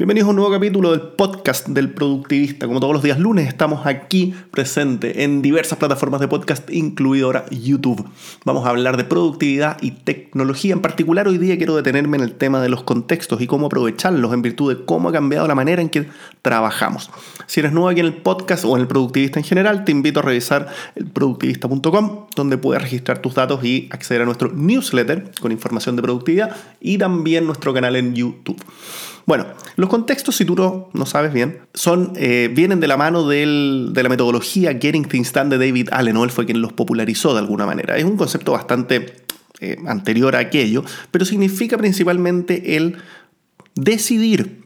Bienvenidos a un nuevo capítulo del podcast del productivista. Como todos los días lunes estamos aquí presentes en diversas plataformas de podcast, incluido ahora YouTube. Vamos a hablar de productividad y tecnología. En particular hoy día quiero detenerme en el tema de los contextos y cómo aprovecharlos en virtud de cómo ha cambiado la manera en que trabajamos. Si eres nuevo aquí en el podcast o en el productivista en general, te invito a revisar el productivista.com donde puedes registrar tus datos y acceder a nuestro newsletter con información de productividad y también nuestro canal en YouTube. Bueno, los contextos, si tú no, sabes bien, son, eh, vienen de la mano de la metodología Getting Things Done de David Allen, o él fue quien los popularizó de alguna manera. Es un concepto bastante eh, anterior a aquello, pero significa principalmente el decidir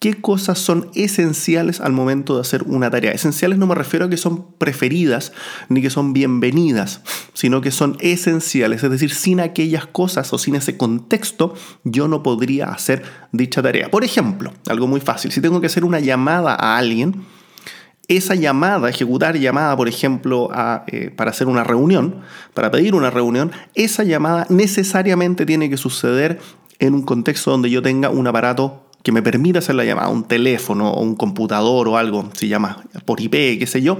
qué cosas son esenciales al momento de hacer una tarea. Esenciales no me refiero a que son preferidas ni que son bienvenidas, sino que son esenciales. Es decir, sin aquellas cosas o sin ese contexto, yo no podría hacer dicha tarea. Por ejemplo, algo muy fácil, si tengo que hacer una llamada a alguien, esa llamada, ejecutar llamada, por ejemplo, eh, para hacer una reunión, para pedir una reunión, esa llamada necesariamente tiene que suceder en un contexto donde yo tenga un aparato que me permita hacer la llamada, un teléfono o un computador o algo, si llama por IP, qué sé yo,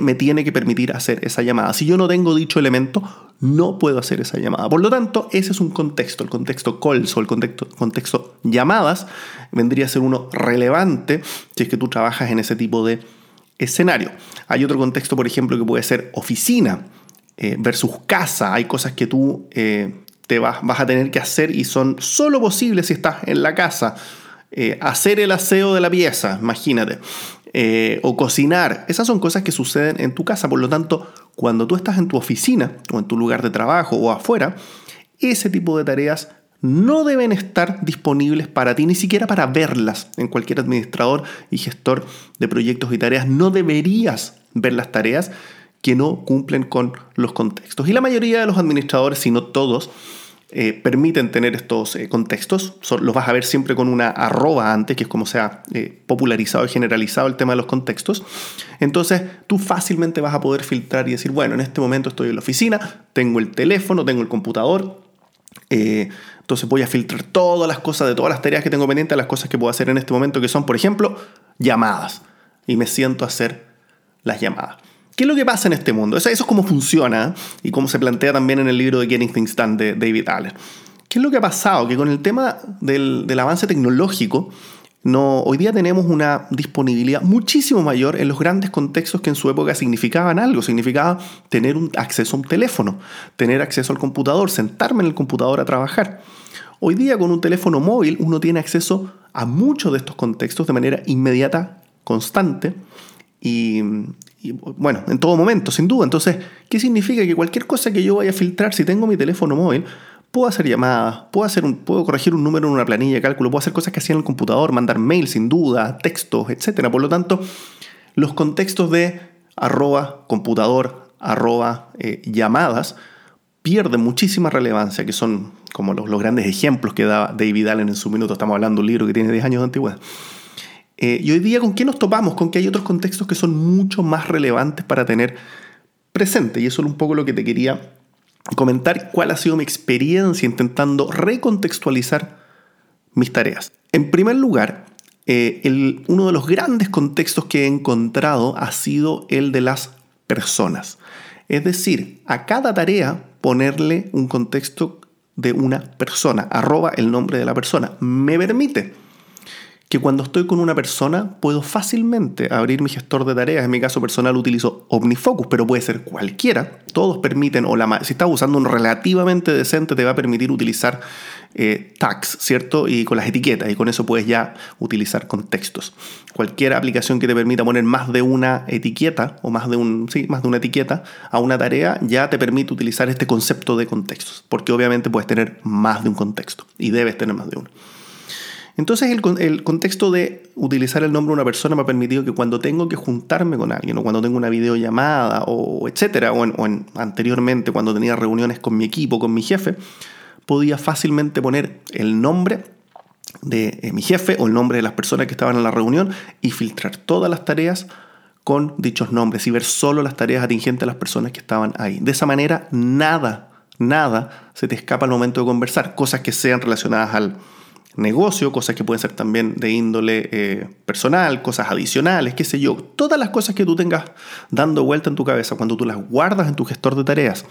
me tiene que permitir hacer esa llamada. Si yo no tengo dicho elemento, no puedo hacer esa llamada. Por lo tanto, ese es un contexto, el contexto calls o el contexto, contexto llamadas, vendría a ser uno relevante si es que tú trabajas en ese tipo de escenario. Hay otro contexto, por ejemplo, que puede ser oficina eh, versus casa. Hay cosas que tú eh, te vas, vas a tener que hacer y son solo posibles si estás en la casa. Eh, hacer el aseo de la pieza, imagínate. Eh, o cocinar. Esas son cosas que suceden en tu casa. Por lo tanto, cuando tú estás en tu oficina o en tu lugar de trabajo o afuera, ese tipo de tareas no deben estar disponibles para ti, ni siquiera para verlas. En cualquier administrador y gestor de proyectos y tareas no deberías ver las tareas que no cumplen con los contextos. Y la mayoría de los administradores, si no todos, eh, permiten tener estos eh, contextos. los vas a ver siempre con una arroba antes, que es como se ha eh, popularizado y generalizado el tema de los contextos. Entonces tú fácilmente vas a poder filtrar y decir, bueno, en este momento estoy en la oficina, tengo el teléfono, tengo el computador. entonces voy a filtrar todas las cosas de todas las tareas que tengo pendientes, las cosas que puedo hacer en este momento, que son, por ejemplo, llamadas. Y me siento a hacer las llamadas. ¿Qué es lo que pasa en este mundo? Eso, es como funciona y como se plantea también en el libro de Getting Things Done de David Allen. ¿Qué es lo que ha pasado? Que con el tema del, avance tecnológico, no, hoy día tenemos una disponibilidad muchísimo mayor en los grandes contextos que en su época significaban algo. Significaba tener un acceso a un teléfono, tener acceso al computador, sentarme en el computador a trabajar. Hoy día con un teléfono móvil uno tiene acceso a muchos de estos contextos de manera inmediata, constante, y, bueno, en todo momento, sin duda. Entonces, ¿qué significa? Que cualquier cosa que yo vaya a filtrar, si tengo mi teléfono móvil, puedo hacer llamadas, puedo, hacer un, puedo corregir un número en una planilla de cálculo, puedo hacer cosas que hacía en el computador, mandar mail sin duda, textos, etc. Por lo tanto, los contextos de arroba, computador, arroba, eh, llamadas, pierden muchísima relevancia, que son como los, los, grandes ejemplos que da David Allen en su minuto. Estamos hablando de un libro que tiene 10 años de antigüedad. Eh, y hoy día, ¿con qué nos topamos? Con que hay otros contextos que son mucho más relevantes para tener presente. Y eso es un poco lo que te quería comentar, cuál ha sido mi experiencia intentando recontextualizar mis tareas. En primer lugar, eh, uno de los grandes contextos que he encontrado ha sido el de las personas. Es decir, a cada tarea ponerle un contexto de una persona, arroba el nombre de la persona. Me permite que cuando estoy con una persona puedo fácilmente abrir mi gestor de tareas. En mi caso personal utilizo OmniFocus, pero puede ser cualquiera. Todos permiten, o la, si estás usando un relativamente decente, te va a permitir utilizar eh, tags, ¿cierto? Y con las etiquetas, y con eso puedes ya utilizar contextos. Cualquier aplicación que te permita poner más de una etiqueta, o más de, un, sí, más de una etiqueta a una tarea, ya te permite utilizar este concepto de contextos, porque obviamente puedes tener más de un contexto, y debes tener más de uno. Entonces el, contexto de utilizar el nombre de una persona me ha permitido que cuando tengo que juntarme con alguien o cuando tengo una videollamada o etcétera, o, anteriormente cuando tenía reuniones con mi equipo, con mi jefe, podía fácilmente poner el nombre de eh, mi jefe o el nombre de las personas que estaban en la reunión y filtrar todas las tareas con dichos nombres y ver solo las tareas atingentes a las personas que estaban ahí. De esa manera, nada, nada se te escapa al momento de conversar, cosas que sean relacionadas al, negocio, cosas que pueden ser también de índole eh, personal, cosas adicionales, qué sé yo. Todas las cosas que tú tengas dando vuelta en tu cabeza, cuando tú las guardas en tu gestor de tareas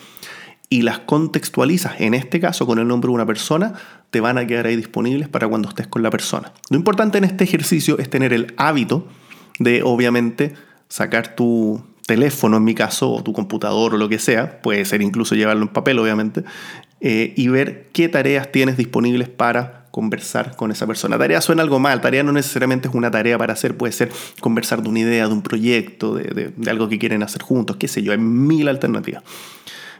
y las contextualizas, en este caso con el nombre de una persona, te van a quedar ahí disponibles para cuando estés con la persona. Lo importante en este ejercicio es tener el hábito de, obviamente, sacar tu teléfono, en mi caso, o tu computador o lo que sea, puede ser incluso llevarlo en papel, obviamente, eh, y ver qué tareas tienes disponibles para conversar con esa persona. Tarea suena algo mal, tarea no necesariamente es una tarea para hacer, puede ser conversar de una idea, de un proyecto, de, de algo que quieren hacer juntos, qué sé yo, hay mil alternativas.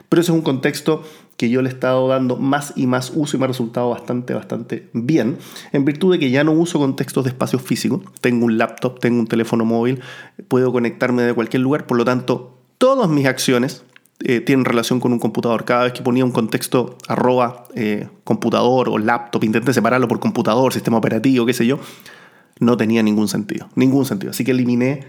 Pero ese es un contexto que yo le he estado dando más y más uso y me ha resultado bastante, bastante bien, en virtud de que ya no uso contextos de espacio físico, tengo un laptop, tengo un teléfono móvil, puedo conectarme de cualquier lugar, por lo tanto, todas mis acciones eh, tienen relación con un computador. Cada vez que ponía un contexto arroba eh, computador o laptop, intenté separarlo por computador, sistema operativo, qué sé yo, no tenía ningún sentido, ningún sentido. Así que eliminé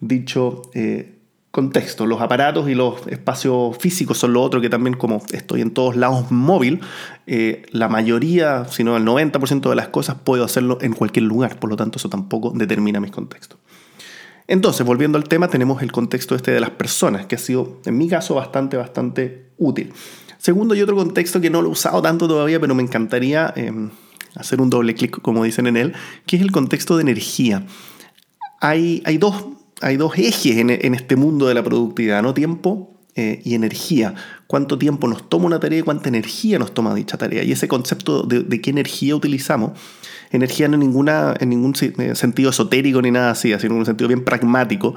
dicho eh, contexto. Los aparatos y los espacios físicos son lo otro que también como estoy en todos lados móvil, la mayoría, si no el 90% de las cosas puedo hacerlo en cualquier lugar, por lo tanto eso tampoco determina mis contextos. Entonces, volviendo al tema, tenemos el contexto este de las personas, que ha sido, en mi caso, bastante, bastante útil. Segundo, y otro contexto que no lo he usado tanto todavía, pero me encantaría em, hacer un doble clic, como dicen en él, que es el contexto de energía. Hay, hay, dos, hay dos ejes en, este mundo de la productividad, ¿no? Tiempo eh, y energía. Cuánto tiempo nos toma una tarea y cuánta energía nos toma dicha tarea. Y ese concepto de, qué energía utilizamos energía no en, ninguna, en ningún eh, sentido esotérico ni nada así, sino en un sentido bien pragmático.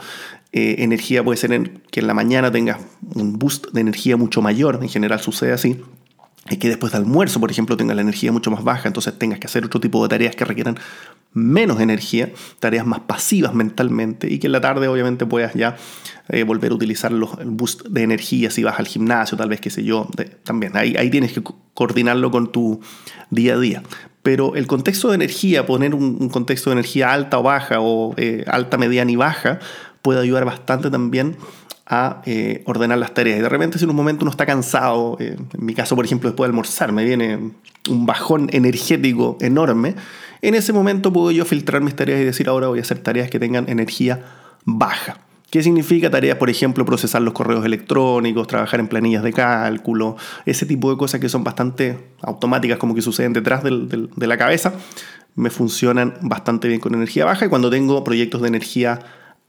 Eh, energía puede ser que en la mañana tengas un boost de energía mucho mayor, en general sucede así. Y que después del almuerzo, por ejemplo, tengas la energía mucho más baja, entonces tengas que hacer otro tipo de tareas que requieran menos energía, tareas más pasivas mentalmente, y que en la tarde obviamente puedas ya eh, volver a utilizar los, el boost de energía si vas al gimnasio, tal vez, qué sé yo, también. Ahí, ahí tienes que coordinarlo con tu día a día pero el contexto de energía, poner un, contexto de energía alta o baja o eh, alta, mediana y baja, puede ayudar bastante también a eh, ordenar las tareas. Y de repente si en un momento uno está cansado, eh, en mi caso por ejemplo después de almorzar me viene un bajón energético enorme, en ese momento puedo yo filtrar mis tareas y decir ahora voy a hacer tareas que tengan energía baja. ¿Qué significa tareas, por ejemplo, procesar los correos electrónicos, trabajar en planillas de cálculo, ese tipo de cosas que son bastante automáticas, como que suceden detrás de la cabeza, me funcionan bastante bien con energía baja. Y cuando tengo proyectos de energía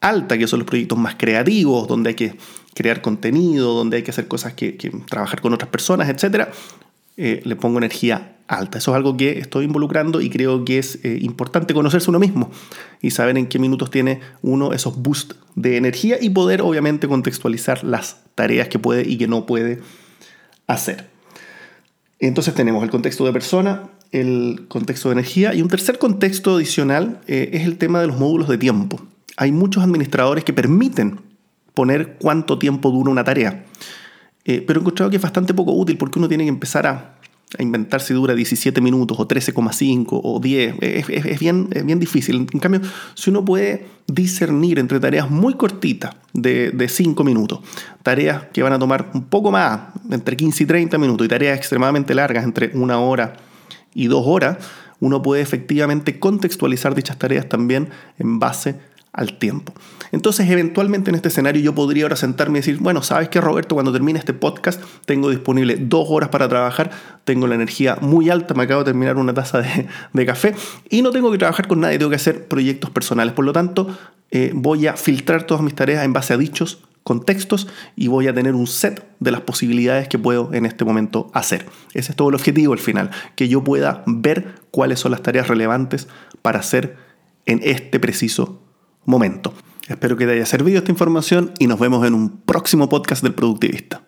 alta, que son los proyectos más creativos, donde hay que crear contenido, donde hay que hacer cosas que, trabajar con otras personas, etc., eh, le pongo energía alta. Eso es algo que estoy involucrando y creo que es eh, importante conocerse uno mismo y saber en qué minutos tiene uno esos boosts de energía y poder obviamente contextualizar las tareas que puede y que no puede hacer. Entonces tenemos el contexto de persona, el contexto de energía y un tercer contexto adicional eh, es el tema de los módulos de tiempo. Hay muchos administradores que permiten poner cuánto tiempo dura una tarea, eh, pero he encontrado que es bastante poco útil porque uno tiene que empezar a a inventar si dura 17 minutos o 13,5 o 10. Es, bien, bien difícil. En cambio, si uno puede discernir entre tareas muy cortitas de, de 5 minutos, tareas que van a tomar un poco más, entre 15 y 30 minutos, y tareas extremadamente largas, entre una hora y dos horas, uno puede efectivamente contextualizar dichas tareas también en base a al tiempo. Entonces, eventualmente en este escenario yo podría ahora sentarme y decir, bueno, ¿sabes qué, Roberto? Cuando termine este podcast, tengo disponible dos horas para trabajar, tengo la energía muy alta, me acabo de terminar una taza de, café y no tengo que trabajar con nadie, tengo que hacer proyectos personales. Por lo tanto, eh, voy a filtrar todas mis tareas en base a dichos contextos y voy a tener un set de las posibilidades que puedo en este momento hacer. Ese es todo el objetivo al final, que yo pueda ver cuáles son las tareas relevantes para hacer en este preciso momento. Espero que te haya servido esta información y nos vemos en un próximo podcast del Productivista.